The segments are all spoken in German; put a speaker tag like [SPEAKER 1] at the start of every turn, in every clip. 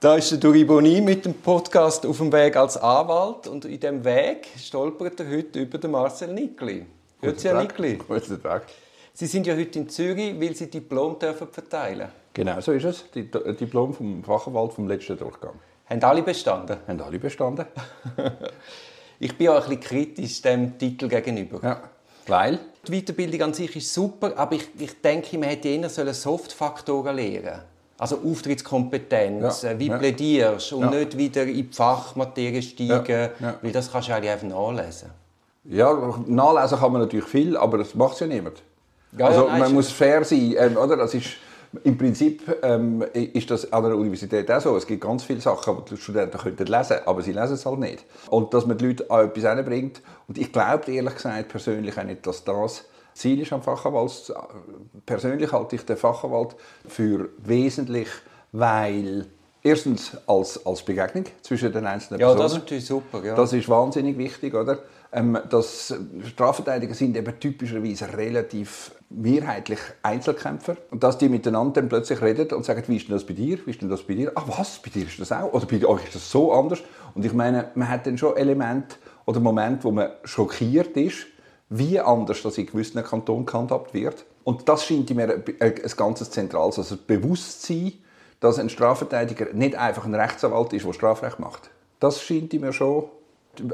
[SPEAKER 1] Da ist der Duri Boni mit dem Podcast auf dem Weg als Anwalt und in diesem Weg stolpert er heute über den Marcel Nickli. Grüezi, Herr Nickli.
[SPEAKER 2] Guten Tag.
[SPEAKER 1] Sie sind ja heute in Zürich, weil Sie Diplom dürfen verteilen
[SPEAKER 2] Genau, so ist es. Die D- Diplom vom Fachanwalt vom letzten Durchgang.
[SPEAKER 1] Haben alle bestanden?
[SPEAKER 2] Haben alle bestanden?
[SPEAKER 1] Ich bin auch ein bisschen kritisch dem Titel gegenüber.
[SPEAKER 2] Ja. Weil?
[SPEAKER 1] Die Weiterbildung an sich ist super, aber ich, ich denke, man hätte eher sollen Softfaktoren lernen Also Auftrittskompetenz,
[SPEAKER 2] Ja,
[SPEAKER 1] äh, wie
[SPEAKER 2] ja.
[SPEAKER 1] plädierst und
[SPEAKER 2] Ja.
[SPEAKER 1] nicht wieder in die Fachmaterie steigen, weil das kannst du eigentlich einfach nachlesen.
[SPEAKER 2] Ja, nachlesen kann man natürlich viel, aber das macht ja niemand. Also
[SPEAKER 1] nein,
[SPEAKER 2] man muss fair sein, ähm, oder? Das ist, Im Prinzip ähm, ist das an der Universität auch so. Es gibt ganz viele Sachen, die die Studenten könnten lesen, aber sie lesen es halt nicht. Und dass man die Leute an etwas hinbringt. Und ich glaube ehrlich gesagt persönlich auch nicht, dass das Ziel ist am Fachanwalt. Persönlich halte ich den Fachanwalt für wesentlich, weil erstens als, als Begegnung zwischen den einzelnen
[SPEAKER 1] Ja,
[SPEAKER 2] Personen.
[SPEAKER 1] das ist natürlich super. Ja.
[SPEAKER 2] Das ist wahnsinnig wichtig, oder? Ähm, dass Strafverteidiger sind eben typischerweise relativ mehrheitlich Einzelkämpfer und dass die miteinander dann plötzlich reden und sagen, wie ist denn das bei dir, wie ist denn das bei dir? Ah was, bei dir ist das auch? Oder bei euch ist das so anders? Und ich meine, man hat dann schon Elemente oder Momente, wo man schockiert ist, wie anders das in gewissen Kantonen gehandhabt wird. Und das scheint mir ein ganz zentrales, also das Bewusstsein, dass ein Strafverteidiger nicht einfach ein Rechtsanwalt ist, der Strafrecht macht. Das scheint mir schon,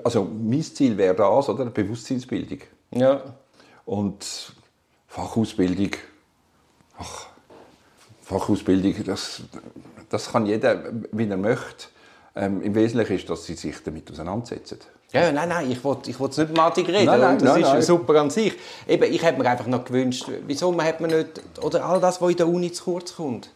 [SPEAKER 2] also mein Ziel wäre das, oder? Bewusstseinsbildung.
[SPEAKER 1] ja.
[SPEAKER 2] Und Fachausbildung, ach, Fachausbildung, das, das kann jeder, wie er möchte. Ähm, Im Wesentlichen ist, dass sie sich damit auseinandersetzen.
[SPEAKER 1] Ja, ja, nein, nein, ich wollte ich wollte nicht Matik reden.
[SPEAKER 2] Nein, nein,
[SPEAKER 1] das
[SPEAKER 2] nein,
[SPEAKER 1] ist
[SPEAKER 2] nein.
[SPEAKER 1] super an sich. Eben, ich hätte mir einfach noch gewünscht, wieso man hat man nicht, oder all das, was in der Uni zu kurz kommt.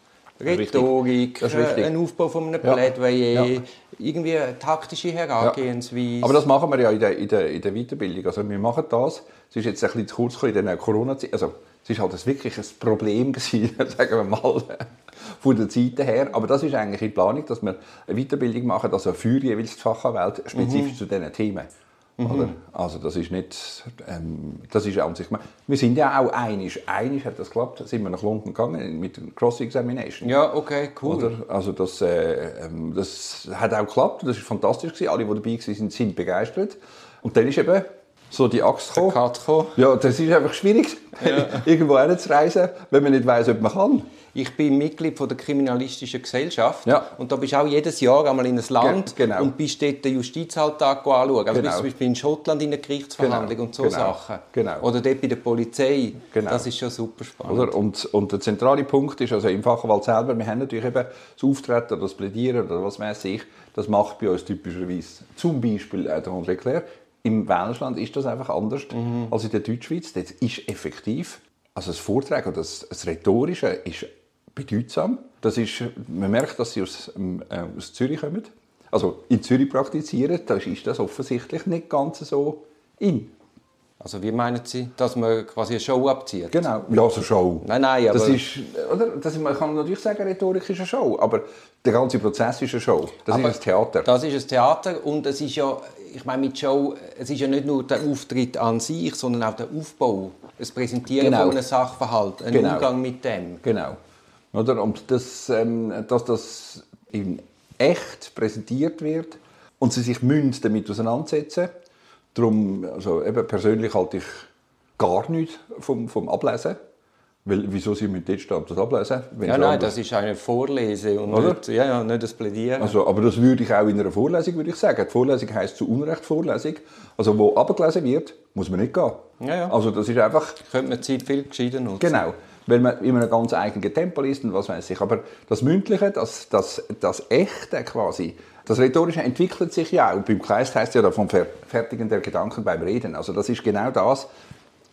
[SPEAKER 1] Rhetorik, äh, ein Aufbau von einem
[SPEAKER 2] Ja.
[SPEAKER 1] Plädoyer,
[SPEAKER 2] Ja.
[SPEAKER 1] irgendwie taktische Herangehensweise.
[SPEAKER 2] Aber das machen wir ja in der, in der, in der Weiterbildung. Also wir machen das. Es ist jetzt ein bisschen zu kurz gekommen in der Corona-Zeit. Also es ist halt wirklich ein Problem gewesen, sagen wir mal, von der Zeit her. Aber das ist eigentlich in Planung, dass wir eine Weiterbildung machen, also für jeweils die Fachanwälte, spezifisch zu diesen Themen. Oder? Also das ist nicht, ähm, das ist an sich, wir sind ja auch einig, einig hat das geklappt, sind wir nach London gegangen mit der Cross-Examination.
[SPEAKER 1] ja, okay, cool.
[SPEAKER 2] Oder? Also das, äh, ähm, das hat auch geklappt, das war fantastisch. Gewesen. Alle, die dabei waren, sind, sind begeistert. Und dann ist eben so die Axt gekommen. Ja, das ist einfach schwierig, irgendwo hinzureisen, wenn man nicht weiß, ob man kann.
[SPEAKER 1] Ich bin Mitglied von der Kriminalistischen Gesellschaft
[SPEAKER 2] Ja.
[SPEAKER 1] und da bist du auch jedes Jahr einmal in ein Land
[SPEAKER 2] Ge- genau.
[SPEAKER 1] und bist dort den Justizalltag anschauen. Also
[SPEAKER 2] Genau.
[SPEAKER 1] zum Beispiel in Schottland in einer Gerichtsverhandlung
[SPEAKER 2] Genau.
[SPEAKER 1] und so
[SPEAKER 2] Genau.
[SPEAKER 1] Sachen.
[SPEAKER 2] Genau.
[SPEAKER 1] Oder dort bei der Polizei.
[SPEAKER 2] Genau.
[SPEAKER 1] Das ist schon super spannend.
[SPEAKER 2] Oder? Und, und der zentrale Punkt ist, also im Fachanwalt selber, wir haben natürlich eben das Auftreten oder das Plädieren oder was weiß ich, das macht bei uns typischerweise zum Beispiel der André Claire. Im Welschland ist das einfach anders als in der Deutschschweiz. Dort ist effektiv, also das Vortrag oder das, das Rhetorische ist bedeutsam. Das ist, man merkt, dass sie aus, ähm, äh, aus Zürich kommen. Also in Zürich praktizieren, da ist das offensichtlich nicht ganz so in.
[SPEAKER 1] Also wie meinen Sie, dass man quasi eine Show abzieht?
[SPEAKER 2] Genau, ja, so Show.
[SPEAKER 1] Nein, nein, aber...
[SPEAKER 2] Das ist, oder? Das, man kann natürlich sagen, Rhetorik ist eine Show, aber der ganze Prozess ist eine Show. Das
[SPEAKER 1] Aber
[SPEAKER 2] ist ein Theater.
[SPEAKER 1] Das ist ein Theater und es ist ja, ich meine mit Show, es ist ja nicht nur der Auftritt an sich, sondern auch der Aufbau, das Präsentieren
[SPEAKER 2] Genau.
[SPEAKER 1] von einem Sachverhalt, ein
[SPEAKER 2] Genau.
[SPEAKER 1] Umgang mit dem.
[SPEAKER 2] Genau. Oder? Und das, ähm, dass das in echt präsentiert wird und sie sich müssen damit auseinandersetzen Darum, also eben persönlich halte ich gar nichts vom, vom Ablesen. Weil, wieso sie mit dort und das ablesen?
[SPEAKER 1] Ja, nein, das ist eine Vorlese und
[SPEAKER 2] Oder?
[SPEAKER 1] nicht, ja, ja, nicht das Plädieren.
[SPEAKER 2] Also, aber das würde ich auch in einer Vorlesung würde ich sagen. Die Vorlesung heisst zu Unrecht Vorlesung. Also wo abgelesen wird, muss man nicht gehen.
[SPEAKER 1] Ja, ja.
[SPEAKER 2] Also das ist einfach
[SPEAKER 1] könnte man Zeit viel gescheiter nutzen.
[SPEAKER 2] genau, weil man in einem ganz eigenen Tempo liest und was weiß ich. Aber das Mündliche, das, das, das Echte quasi, das Rhetorische entwickelt sich ja auch. Beim Kleist heißt ja vom Verfertigen der Gedanken beim Reden. Also das ist genau das.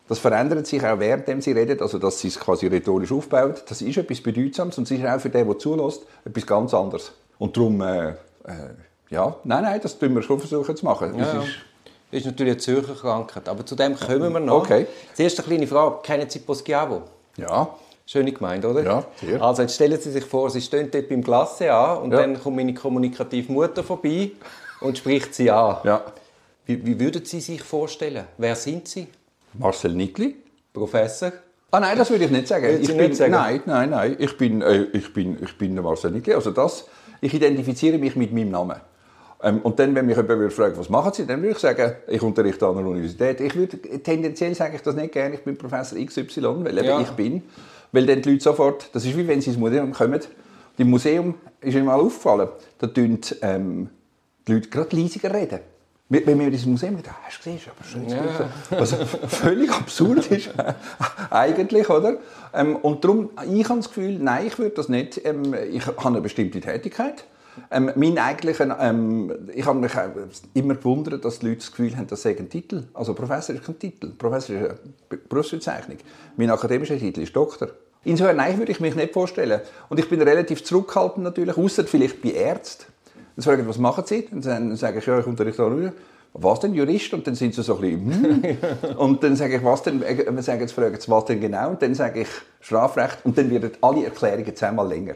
[SPEAKER 2] Das verändert sich auch während sie redet, also dass sie es quasi rhetorisch aufbaut. Das ist etwas Bedeutsames und ist auch für den, der zulässt, etwas ganz anderes. Und darum, äh, äh, ja, nein, nein, das tun wir schon versuchen zu machen.
[SPEAKER 1] Ja, Das ist natürlich eine Zürcher Krankheit, aber zu dem kommen wir noch.
[SPEAKER 2] Okay.
[SPEAKER 1] Zuerst eine kleine Frage. Kennen Sie Poschiavo?
[SPEAKER 2] ja,
[SPEAKER 1] Schöne Gemeinde, oder?
[SPEAKER 2] Ja, sehr.
[SPEAKER 1] Also jetzt stellen Sie sich vor, Sie stehen dort beim Klasse an und
[SPEAKER 2] Ja.
[SPEAKER 1] dann kommt meine kommunikative Mutter vorbei und spricht Sie an.
[SPEAKER 2] ja.
[SPEAKER 1] Wie, wie würden Sie sich vorstellen? Wer sind Sie?
[SPEAKER 2] Marcel Nickli.
[SPEAKER 1] Professor?
[SPEAKER 2] Ah nein, das würde ich nicht sagen. Ich bin,
[SPEAKER 1] sagen?
[SPEAKER 2] Nein, nein, nein. Ich bin, äh, ich bin, ich bin der Marcel Nickli. Also das, ich identifiziere mich mit meinem Namen. Ähm, und dann, wenn mich jemand fragen, was machen Sie, dann würde ich sagen, ich unterrichte an der Universität. Ich würde, tendenziell sage ich das nicht gerne, ich bin Professor XY, weil
[SPEAKER 1] Ja.
[SPEAKER 2] ich bin. Weil dann die Leute sofort, das ist wie wenn sie ins Museum kommen. Im Museum ist mir mal aufgefallen, da tun ähm, die Leute gerade leisiger reden. Wenn wir ins Museum gehen, hast du gesehen, ist aber schön.
[SPEAKER 1] Ja.
[SPEAKER 2] Was völlig absurd ist, eigentlich, oder? Ähm, und darum, ich habe das Gefühl, nein, ich würde das nicht. Ähm, ich habe eine bestimmte Tätigkeit. Ähm, mein eigentlicher, ähm, ich habe mich auch immer gewundert, dass die Leute das Gefühl haben, das sei ein Titel. Also Professor ist kein Titel. Professor ist eine Be- Berufsbezeichnung. Mein akademischer Titel ist Doktor. Insofern, nein, würde ich mich nicht vorstellen. Und ich bin relativ zurückhaltend natürlich, außer vielleicht bei Ärzten. Dann fragen was machen Sie? Und dann sage ich, ja, ich unterrichte Uni. Was denn, Jurist? Und dann sind sie so ein bisschen, hm. Und dann sage ich, was denn? Äh, Dann sagen sie, fragen sie, was denn genau? Und dann sage ich, Strafrecht. Und dann werden alle Erklärungen zehnmal länger.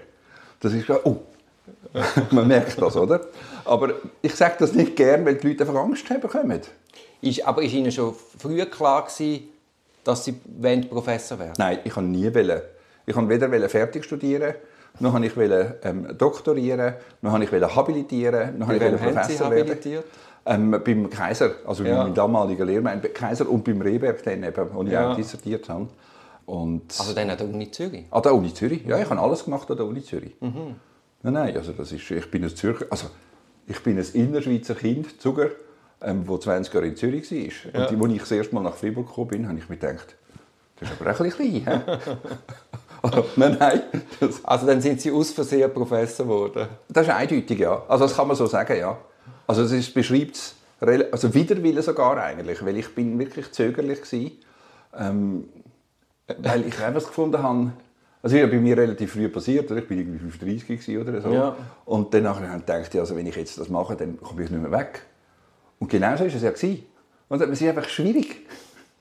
[SPEAKER 2] Das ist, oh, man merkt das, oder? Aber ich sage das nicht gern, weil die Leute einfach Angst haben bekommen.
[SPEAKER 1] Ist, aber ist Ihnen schon früher klar gewesen, dass Sie Professor werden
[SPEAKER 2] Nein, ich kann nie wollen. Ich kann weder fertig studieren, noch habe ich wollen, ähm, doktorieren, noch habe ich wollen habilitieren, noch habe ich
[SPEAKER 1] haben Sie
[SPEAKER 2] Professor werden.
[SPEAKER 1] habilitiert?
[SPEAKER 2] Ähm, beim Kaiser, also
[SPEAKER 1] Ja.
[SPEAKER 2] meinem damaligen Lehrmann, beim Kaiser und beim Rehberg, dann eben, wo ich
[SPEAKER 1] Ja.
[SPEAKER 2] auch dissertiert habe. Und
[SPEAKER 1] Also dann an der Uni Zürich?
[SPEAKER 2] an der Uni Zürich. Ja, ich habe alles gemacht an der Uni Zürich.
[SPEAKER 1] Mhm.
[SPEAKER 2] Nein, nein, also das ist, ich bin ein Zürcher, also ich bin ein Innerschweizer Kind, Zuger, ähm, wo 20 Jahre in Zürich war.
[SPEAKER 1] Ja.
[SPEAKER 2] Und als ich das erste Mal nach Fribourg gekommen bin, habe ich mir gedacht, das ist aber ein bisschen klein. Also, nein, nein, das,
[SPEAKER 1] Also dann sind Sie aus Versehen Professor geworden?
[SPEAKER 2] das ist eindeutig, ja. Also das kann man so sagen, ja. Also es ist, beschreibt es, also Widerwillen sogar eigentlich, weil ich bin wirklich zögerlich gewesen, ähm, weil ich einfach gefunden habe, also das ist ja bei mir relativ früh passiert, oder? ich bin irgendwie 35 gewesen oder so.
[SPEAKER 1] Ja.
[SPEAKER 2] Und dann habe ich gedacht, also wenn ich jetzt das mache, dann komme ich nicht mehr weg. Und genau so war es ja. gewesen. Und es ist einfach schwierig.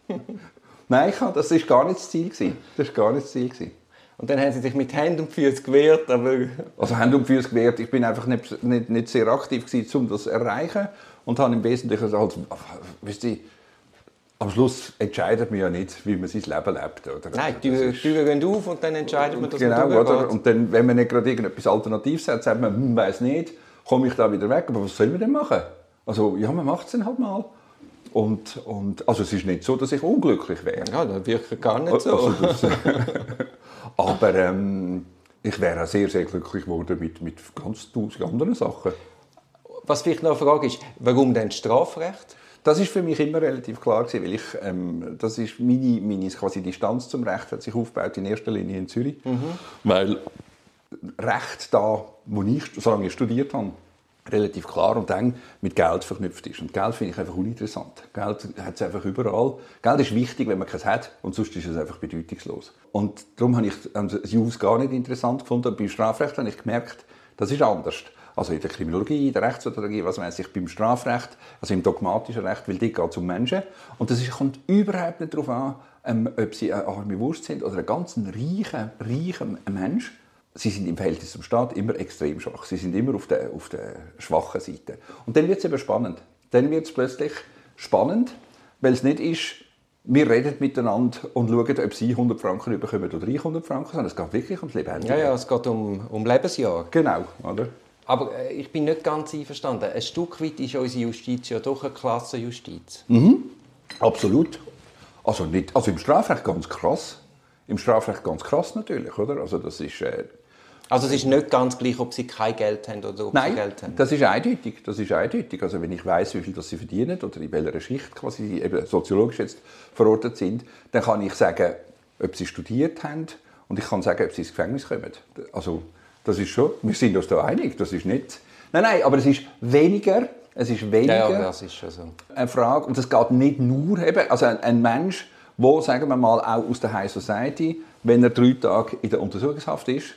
[SPEAKER 2] Nein, das war gar nicht das Ziel. gewesen. Das war gar nicht das Ziel. gewesen.
[SPEAKER 1] Und dann haben Sie sich mit Händen und Füßen gewehrt, aber...
[SPEAKER 2] Also Hand und Füße gewehrt. Ich bin einfach nicht, nicht, nicht sehr aktiv gewesen, um das zu erreichen. Und habe im Wesentlichen halt, wisst ihr, am Schluss entscheidet man ja nicht, wie man sein Leben lebt. Oder?
[SPEAKER 1] Nein, die
[SPEAKER 2] Das
[SPEAKER 1] Türen gehen auf und dann entscheidet man, dass
[SPEAKER 2] Genau,
[SPEAKER 1] man
[SPEAKER 2] oder? Und dann, wenn man nicht gerade irgendetwas Alternatives hat, sagt man, hm, weiß nicht, komme ich da wieder weg. Aber was soll man denn machen? Also, ja, man macht es dann halt mal. Und, und, also es ist nicht so, dass ich unglücklich wäre.
[SPEAKER 1] Ja, das wirkt gar nicht so.
[SPEAKER 2] Also das, aber ähm, ich wäre auch sehr, sehr glücklich geworden mit, mit ganz tausend anderen Sachen.
[SPEAKER 1] Was vielleicht noch eine Frage ist, warum denn Strafrecht?
[SPEAKER 2] Das ist für mich immer relativ klar gewesen, weil ich, ähm, das ist meine, meine quasi Distanz zum Recht hat sich aufgebaut in erster Linie in Zürich, weil Recht da, wo ich, solange ich studiert habe, relativ klar und eng mit Geld verknüpft ist. Und Geld finde ich einfach uninteressant. Geld hat es einfach überall. Geld ist wichtig, wenn man keins hat, und sonst ist es einfach bedeutungslos. Und darum habe ich also, das Jus gar nicht interessant gefunden. Und beim Strafrecht habe ich gemerkt, das ist anders. Also in der Kriminologie, in der Rechtssoziologie, was weiß ich, beim Strafrecht, also im dogmatischen Recht, weil dort geht es um Menschen. Und das ist, kommt überhaupt nicht darauf an, ähm, ob sie eine arme Wurst sind oder ein ganz reicher, reicher Mensch. Sie sind im Verhältnis zum Staat immer extrem schwach. Sie sind immer auf der, auf der schwachen Seite. Und dann wird es eben spannend. Dann wird es plötzlich spannend, weil es nicht ist, wir reden miteinander und schauen, ob sie 100 Franken bekommen oder ich 100 Franken, sondern es geht wirklich ums Lebendige.
[SPEAKER 1] Ja, ja, es geht um, um Lebensjahr.
[SPEAKER 2] Genau, oder?
[SPEAKER 1] Aber äh, ich bin nicht ganz einverstanden. Ein Stück weit ist unsere Justiz ja doch eine Klassenjustiz.
[SPEAKER 2] Absolut. Also, nicht, also im Strafrecht ganz krass. Im Strafrecht ganz krass natürlich, oder? Also das ist... Äh,
[SPEAKER 1] Also es ist nicht ganz gleich, ob sie kein Geld haben oder ob sie
[SPEAKER 2] Nein,
[SPEAKER 1] Geld haben.
[SPEAKER 2] das ist eindeutig. Das ist eindeutig. Also wenn ich weiß, wie viel das sie verdienen oder in welcher Schicht quasi sie eben soziologisch jetzt verortet sind, dann kann ich sagen, ob sie studiert haben und ich kann sagen, ob sie ins Gefängnis kommen. Also das ist schon, wir sind uns da einig. Das ist nicht. Nein, nein, aber es ist weniger. Es ist weniger
[SPEAKER 1] Ja, das ist schon so.
[SPEAKER 2] eine Frage, und das geht nicht nur, eben, also ein, ein Mensch, der, sagen wir mal, auch aus der High Society, wenn er drei Tage in der Untersuchungshaft ist,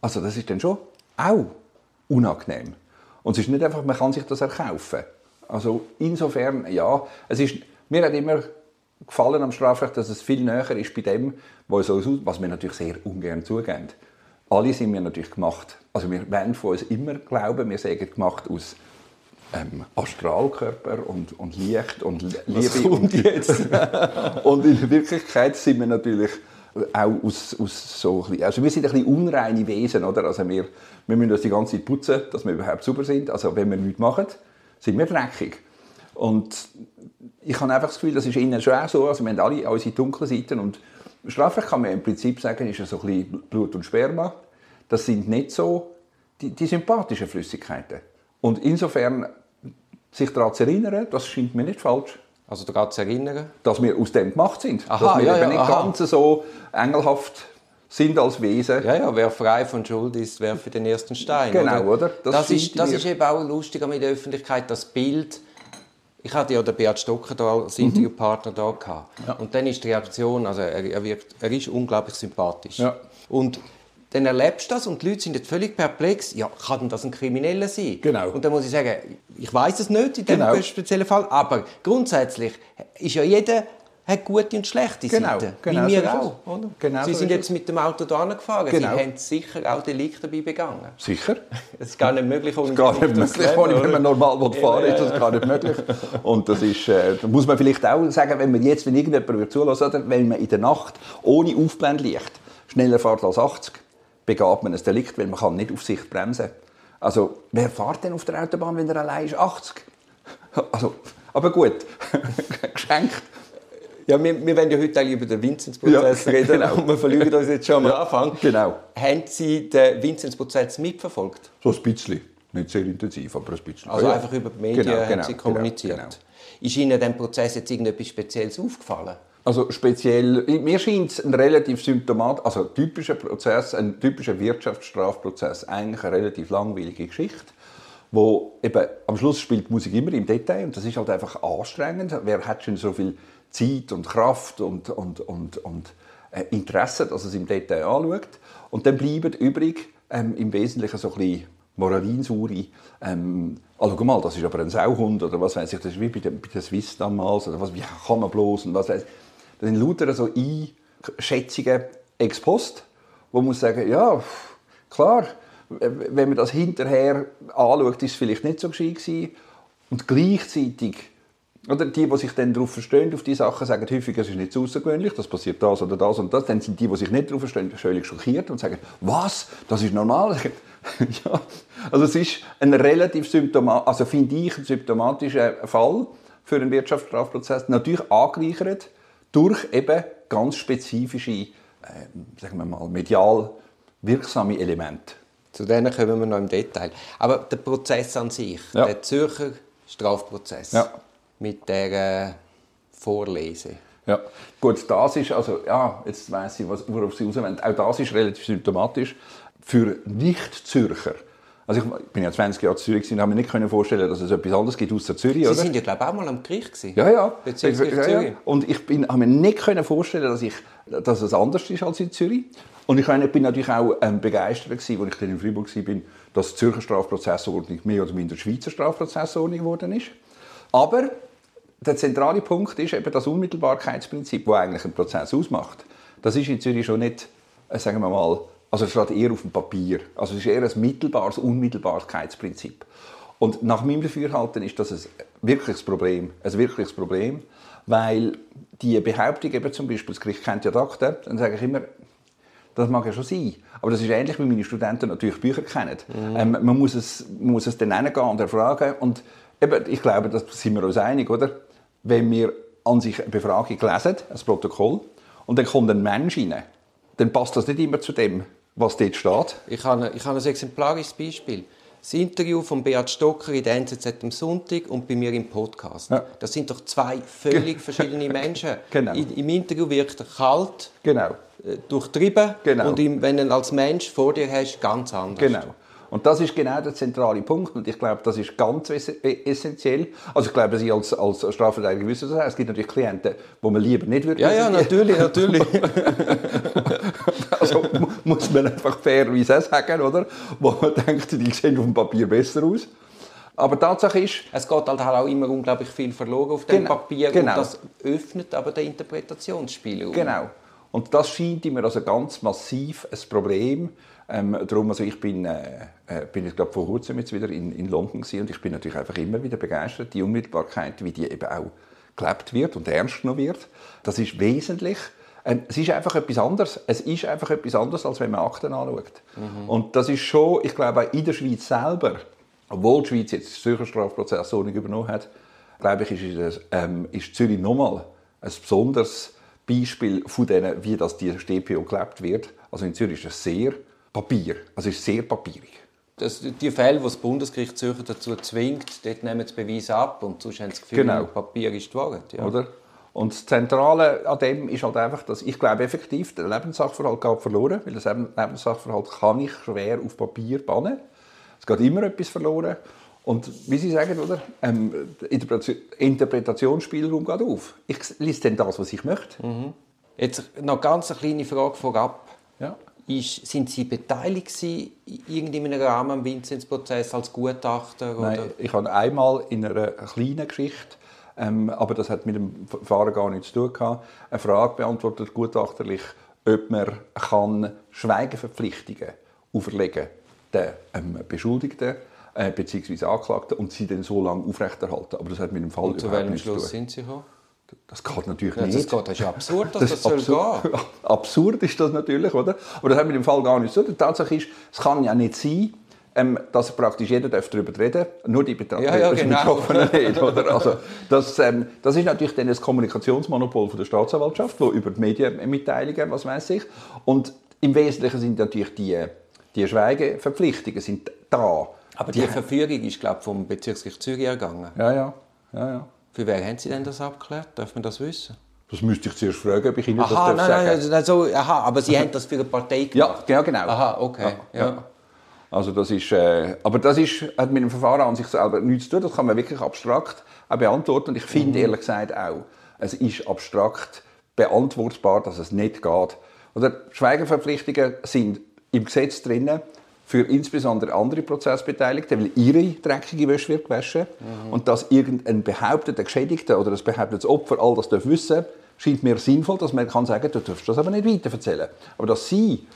[SPEAKER 2] also das ist dann schon auch unangenehm. Und es ist nicht einfach, man kann sich das erkaufen. Also insofern, ja, es ist, mir hat immer gefallen am Strafrecht, dass es viel näher ist bei dem, was, was wir natürlich sehr ungern zugeben. Alle sind wir natürlich gemacht, also wir wollen von uns immer glauben, wir sind gemacht aus ähm, Astralkörper und, und Licht und Liebe. und,
[SPEAKER 1] jetzt?
[SPEAKER 2] und in Wirklichkeit sind wir natürlich auch aus, aus so ein also wir sind ein bisschen unreine Wesen, oder? Also wir, wir müssen uns die ganze Zeit putzen, dass wir überhaupt sauber sind. Also wenn wir nichts machen, sind wir dreckig. Und ich habe einfach das Gefühl, das ist innen schon auch so. Also wir haben alle unsere dunklen Seiten und Strafrecht kann man im Prinzip sagen, ist so ein bisschen Blut und Sperma. Das sind nicht so die, die sympathischen Flüssigkeiten. Und insofern sich daran zu erinnern, das scheint mir nicht falsch.
[SPEAKER 1] Also daran zu erinnern?
[SPEAKER 2] Dass wir aus dem gemacht sind.
[SPEAKER 1] Aha,
[SPEAKER 2] dass wir
[SPEAKER 1] ja,
[SPEAKER 2] eben
[SPEAKER 1] ja,
[SPEAKER 2] nicht
[SPEAKER 1] aha.
[SPEAKER 2] ganz so engelhaft sind als Wesen.
[SPEAKER 1] Ja, ja, wer frei von Schuld ist, werfe den ersten Stein.
[SPEAKER 2] Genau, oder?
[SPEAKER 1] Das,
[SPEAKER 2] Das
[SPEAKER 1] ist, das
[SPEAKER 2] mir-
[SPEAKER 1] ist eben auch lustig in der Öffentlichkeit, das Bild. Ich hatte ja den Beat Stocker da als
[SPEAKER 2] Mhm.
[SPEAKER 1] Interviewpartner da gehabt. Und dann ist die Reaktion, also er, er, wirkt, er ist unglaublich sympathisch.
[SPEAKER 2] Ja.
[SPEAKER 1] Und dann erlebst du das und die Leute sind jetzt völlig perplex. Ja, kann denn das ein Krimineller sein?
[SPEAKER 2] Genau.
[SPEAKER 1] Und dann muss ich sagen, ich weiß es nicht in diesem
[SPEAKER 2] Genau.
[SPEAKER 1] speziellen Fall, aber grundsätzlich ist ja jeder hat gute und schlechte
[SPEAKER 2] Genau,
[SPEAKER 1] Seiten.
[SPEAKER 2] genau
[SPEAKER 1] wie
[SPEAKER 2] so
[SPEAKER 1] wir
[SPEAKER 2] es.
[SPEAKER 1] auch. Oder?
[SPEAKER 2] Genau
[SPEAKER 1] Sie
[SPEAKER 2] so
[SPEAKER 1] sind jetzt mit dem Auto da gefahren.
[SPEAKER 2] Genau.
[SPEAKER 1] Sie haben sicher auch Delikte dabei begangen.
[SPEAKER 2] Sicher.
[SPEAKER 1] Es ist gar nicht möglich, ohne
[SPEAKER 2] gar nicht möglich, ohne, wenn man normal fahren will, ist das gar nicht möglich. Und das ist, äh, da muss man vielleicht auch sagen, wenn man jetzt, wenn irgendjemand zulassen, oder wenn man in der Nacht ohne Aufblendlicht schneller fährt als 80, begeht man ein Delikt, weil man kann nicht auf Sicht bremsen. Also, wer fährt denn auf der Autobahn, wenn er allein ist? 80? Also, aber gut, geschenkt.
[SPEAKER 1] Ja, wir, wir wollen ja heute eigentlich über den Vinzenz-Prozess
[SPEAKER 2] Ja,
[SPEAKER 1] reden
[SPEAKER 2] genau.
[SPEAKER 1] und wir verlieren uns jetzt schon am Anfang.
[SPEAKER 2] Genau.
[SPEAKER 1] Haben Sie den Vinzenz-Prozess mitverfolgt?
[SPEAKER 2] So ein bisschen. Nicht sehr intensiv, aber ein bisschen.
[SPEAKER 1] Also
[SPEAKER 2] ja.
[SPEAKER 1] einfach über die Medien
[SPEAKER 2] Genau,
[SPEAKER 1] haben
[SPEAKER 2] genau,
[SPEAKER 1] Sie kommuniziert?
[SPEAKER 2] Genau, genau.
[SPEAKER 1] Ist Ihnen in diesem Prozess jetzt irgendetwas Spezielles aufgefallen?
[SPEAKER 2] Also speziell, mir scheint es ein relativ symptomat, also typischer Prozess, ein typischer Wirtschaftsstrafprozess, eigentlich eine relativ langweilige Geschichte, wo eben am Schluss spielt die Musik immer im Detail und das ist halt einfach anstrengend. Wer hat schon so viel Zeit und Kraft und, und, und, und äh, Interesse, dass es im Detail anschaut? Und dann bleiben übrig ähm, im Wesentlichen so ein bisschen Moralinsuri. Ähm, also, guck mal, das ist aber ein Sauhund oder was weiß ich, das ist wie bei der, bei der Swiss damals oder was, wie kann man bloß und was weiß ich. Das sind lauter so Einschätzungen ex post, wo man muss sagen, ja, klar, wenn man das hinterher anschaut, ist es vielleicht nicht so gescheit. Und gleichzeitig, oder die, die sich dann darauf verstehen, auf die Sachen, sagen häufig, es ist nicht so außergewöhnlich, das passiert das oder das und das. Dann sind die, die sich nicht darauf verstehen, völlig schockiert und sagen, was, das ist normal? ja, also es ist ein relativ symptomat, also finde ich, ein symptomatischer Fall für einen Wirtschaftsstrafprozess, natürlich angereichert durch eben ganz spezifische, äh, sagen wir mal, medial wirksame Elemente.
[SPEAKER 1] Zu denen kommen wir noch im Detail. Aber der Prozess an sich,
[SPEAKER 2] Ja.
[SPEAKER 1] der Zürcher Strafprozess
[SPEAKER 2] Ja.
[SPEAKER 1] mit der äh, Vorlese.
[SPEAKER 2] Ja, gut, das ist, also, ja, jetzt weiss ich, worauf Sie rauswenden. Auch das ist relativ symptomatisch für Nicht-Zürcher. Also ich bin ja 20 Jahre in Zürich und habe mir nicht können vorstellen, dass es etwas anderes gibt außer Zürich,
[SPEAKER 1] Sie
[SPEAKER 2] oder?
[SPEAKER 1] sind ja, glaube ich, auch mal am Gericht gewesen.
[SPEAKER 2] Ja, ja.
[SPEAKER 1] Bezirksgericht
[SPEAKER 2] ja, ja.
[SPEAKER 1] Zürich.
[SPEAKER 2] Und ich bin, habe mir nicht können vorstellen, dass, ich, dass es anders ist als in Zürich. Und ich bin natürlich auch ähm, begeistert gewesen, als ich dann in Freiburg war, dass die Zürcher Strafprozessordnung mehr oder minder die Schweizer Strafprozessordnung geworden ist. Aber der zentrale Punkt ist eben das Unmittelbarkeitsprinzip, das eigentlich einen Prozess ausmacht. Das ist in Zürich schon nicht, äh, sagen wir mal, also es steht eher auf dem Papier. Also es ist eher ein mittelbares Unmittelbarkeitsprinzip. Und nach meinem Dafürhalten ist das ein wirkliches Problem, ein wirkliches Problem, weil die Behauptung eben zum Beispiel, das Gericht kennt ja die Akte, dann sage ich immer, das mag ja schon sein. Aber das ist ähnlich, wie meine Studenten natürlich Bücher kennen. Ähm, man, muss es, man muss es dann hingehen und erfragen. Und eben, ich glaube, da sind wir uns einig, oder? Wenn wir an sich eine Befragung lesen, ein Protokoll, und dann kommt ein Mensch rein, dann passt das nicht immer zu dem, was dort steht.
[SPEAKER 1] Ich habe, ich habe ein exemplarisches Beispiel. Das Interview von Beat Stocker in der NZZ am Sonntag und bei mir im Podcast.
[SPEAKER 2] Ja.
[SPEAKER 1] Das sind doch zwei völlig verschiedene Menschen.
[SPEAKER 2] Genau.
[SPEAKER 1] In, Im Interview wirkt er kalt,
[SPEAKER 2] Genau.
[SPEAKER 1] äh, durchtrieben
[SPEAKER 2] Genau.
[SPEAKER 1] und im, wenn du ihn als Mensch vor dir hast, ganz anders.
[SPEAKER 2] Genau. Und das ist genau der zentrale Punkt. Und ich glaube, das ist ganz ess- essentiell. Also ich glaube, Sie als, als Strafverteidiger wissen das. Es gibt natürlich Klienten, wo man lieber nicht würde
[SPEAKER 1] Ja, ja, natürlich, natürlich.
[SPEAKER 2] Also mu- muss man einfach fairerweise sagen, oder? Wo man denkt, die sehen auf dem Papier besser aus. Aber Tatsache ist,
[SPEAKER 1] es geht halt auch immer unglaublich viel verloren auf dem
[SPEAKER 2] Genau,
[SPEAKER 1] Papier
[SPEAKER 2] genau.
[SPEAKER 1] und das öffnet aber den Interpretationsspielraum.
[SPEAKER 2] genau. Und das scheint mir also ganz massiv ein Problem. Ähm, darum, also ich bin, äh, äh, bin ich glaube vor kurzem jetzt wieder in, in London gewesen und ich bin natürlich einfach immer wieder begeistert, die Unmittelbarkeit, wie die eben auch gelebt wird und ernst genommen wird. Das ist wesentlich. Ähm, es ist einfach etwas anderes. Es ist einfach etwas anderes, als wenn man Akten anschaut. Mhm. Und das ist schon, ich glaube, auch in der Schweiz selber, obwohl die Schweiz jetzt die Zürcher Strafprozessordnung übernommen hat, glaube ich, ist, es, ähm, ist Zürich nochmal ein besonderes Beispiel von denen, wie das die StPO gelebt wird. Also in Zürich ist es sehr Papier, also ist sehr papierig.
[SPEAKER 1] Das, die Fälle, wo das Bundesgericht Zürcher dazu zwingt, dort nehmen sie Beweis ab und sonst haben sie das Gefühl,
[SPEAKER 2] genau.
[SPEAKER 1] Papier ist die Wahrheit.
[SPEAKER 2] Ja. Oder? Und das Zentrale an dem ist halt einfach, dass ich glaube effektiv, der Lebenssachverhalt geht verloren, weil das Lebenssachverhalt kann ich schwer auf Papier bannen. Es geht immer etwas verloren. Und wie Sie sagen, oder? Ähm, Interpretationsspielraum geht auf. Ich lese dann das, was ich möchte.
[SPEAKER 1] Mhm. Jetzt noch ganz eine kleine Frage vorab.
[SPEAKER 2] Ja.
[SPEAKER 1] Ist, sind Sie beteiligt in irgendeinem Rahmen am Vinzenz-Prozess als Gutachter?
[SPEAKER 2] Nein, ich habe einmal in einer kleinen Geschichte, ähm, aber das hat mit dem Verfahren gar nichts zu tun gehabt, eine Frage beantwortet, gutachterlich, ob man kann Schweigeverpflichtungen auferlegen den ähm, Beschuldigten äh, bzw. Anklagten und sie dann so lange aufrechterhalten. Aber das hat mit dem Fall
[SPEAKER 1] und zu welchem Schluss sind Sie gekommen?
[SPEAKER 2] Das geht natürlich
[SPEAKER 1] ja,
[SPEAKER 2] nicht.
[SPEAKER 1] Das, geht, das ist absurd, dass das, das soll absurd, gehen.
[SPEAKER 2] absurd ist das natürlich, oder? Aber das hat mit dem Fall gar nichts zu tun. Die Tatsache ist, es kann ja nicht sein, ähm, dass praktisch jeder darüber reden darf, nur die Betroffenen
[SPEAKER 1] ja, ja, genau.
[SPEAKER 2] nicht. Oder? Also, das, ähm, das ist natürlich dann das Kommunikationsmonopol von der Staatsanwaltschaft, wo über die Medienmitteilungen, was weiß ich. Und im Wesentlichen sind natürlich die, die Schweigeverpflichtungen sind da.
[SPEAKER 1] Aber die, die Verfügung ist, glaube ich, vom Bezirksgericht Zürich ergangen.
[SPEAKER 2] Ja, ja. ja, ja.
[SPEAKER 1] Für wen haben Sie denn das abgeklärt? Darf man das wissen?
[SPEAKER 2] Das müsste ich zuerst fragen, ob ich Ihnen
[SPEAKER 1] aha,
[SPEAKER 2] das
[SPEAKER 1] nein,
[SPEAKER 2] sagen
[SPEAKER 1] nein, nein, so, aha, aber Sie haben das für eine Partei
[SPEAKER 2] gemacht? Ja, genau.
[SPEAKER 1] Aha, okay. Ja, ja.
[SPEAKER 2] Also das ist, äh, aber das ist, hat mit dem Verfahren an sich selber nichts zu tun. Das kann man wirklich abstrakt auch beantworten. Und ich finde mhm. ehrlich gesagt auch, es ist abstrakt beantwortbar, dass es nicht geht. Oder Schweigeverpflichtungen sind im Gesetz drinnen für insbesondere andere Prozessbeteiligte, weil ihre dreckige Wäsche wird gewaschen. Mhm. Und dass irgendein behaupteter Geschädigter oder ein behauptetes Opfer all das wissen darf, scheint mir sinnvoll, dass man kann sagen, du darfst das aber nicht weiter erzählen. Aber dass sie,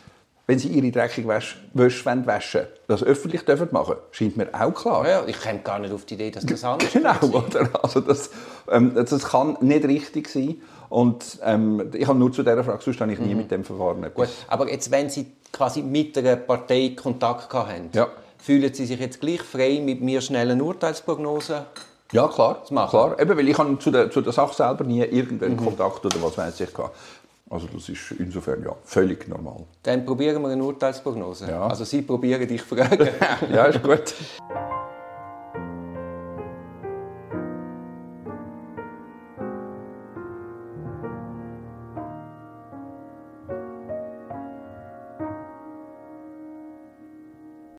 [SPEAKER 2] wenn sie ihre dreckige Wäsche, Wäsche waschen das öffentlich dürfen machen scheint mir auch klar.
[SPEAKER 1] Ja, ich komme gar nicht auf die Idee, dass das anders
[SPEAKER 2] Genau, oder? Also das, ähm, das kann nicht richtig sein. Und ähm, ich habe nur zu dieser Frage, sonst habe ich nie mhm. mit dem Verfahren
[SPEAKER 1] etwas. Gut, aber jetzt, wenn Sie quasi mit einer Partei Kontakt haben,
[SPEAKER 2] ja.
[SPEAKER 1] fühlen Sie sich jetzt gleich frei, mit mir schnell eine Urteilsprognose
[SPEAKER 2] ja, klar. zu machen? Klar, eben, weil ich habe zu der, zu der Sache selber nie irgendeinen mhm. Kontakt oder was weiß ich gehabt. Also das ist insofern ja völlig normal.
[SPEAKER 1] Dann probieren wir eine Urteilsprognose. Ja. Also Sie probieren, dich fragen.
[SPEAKER 2] ja, ist gut.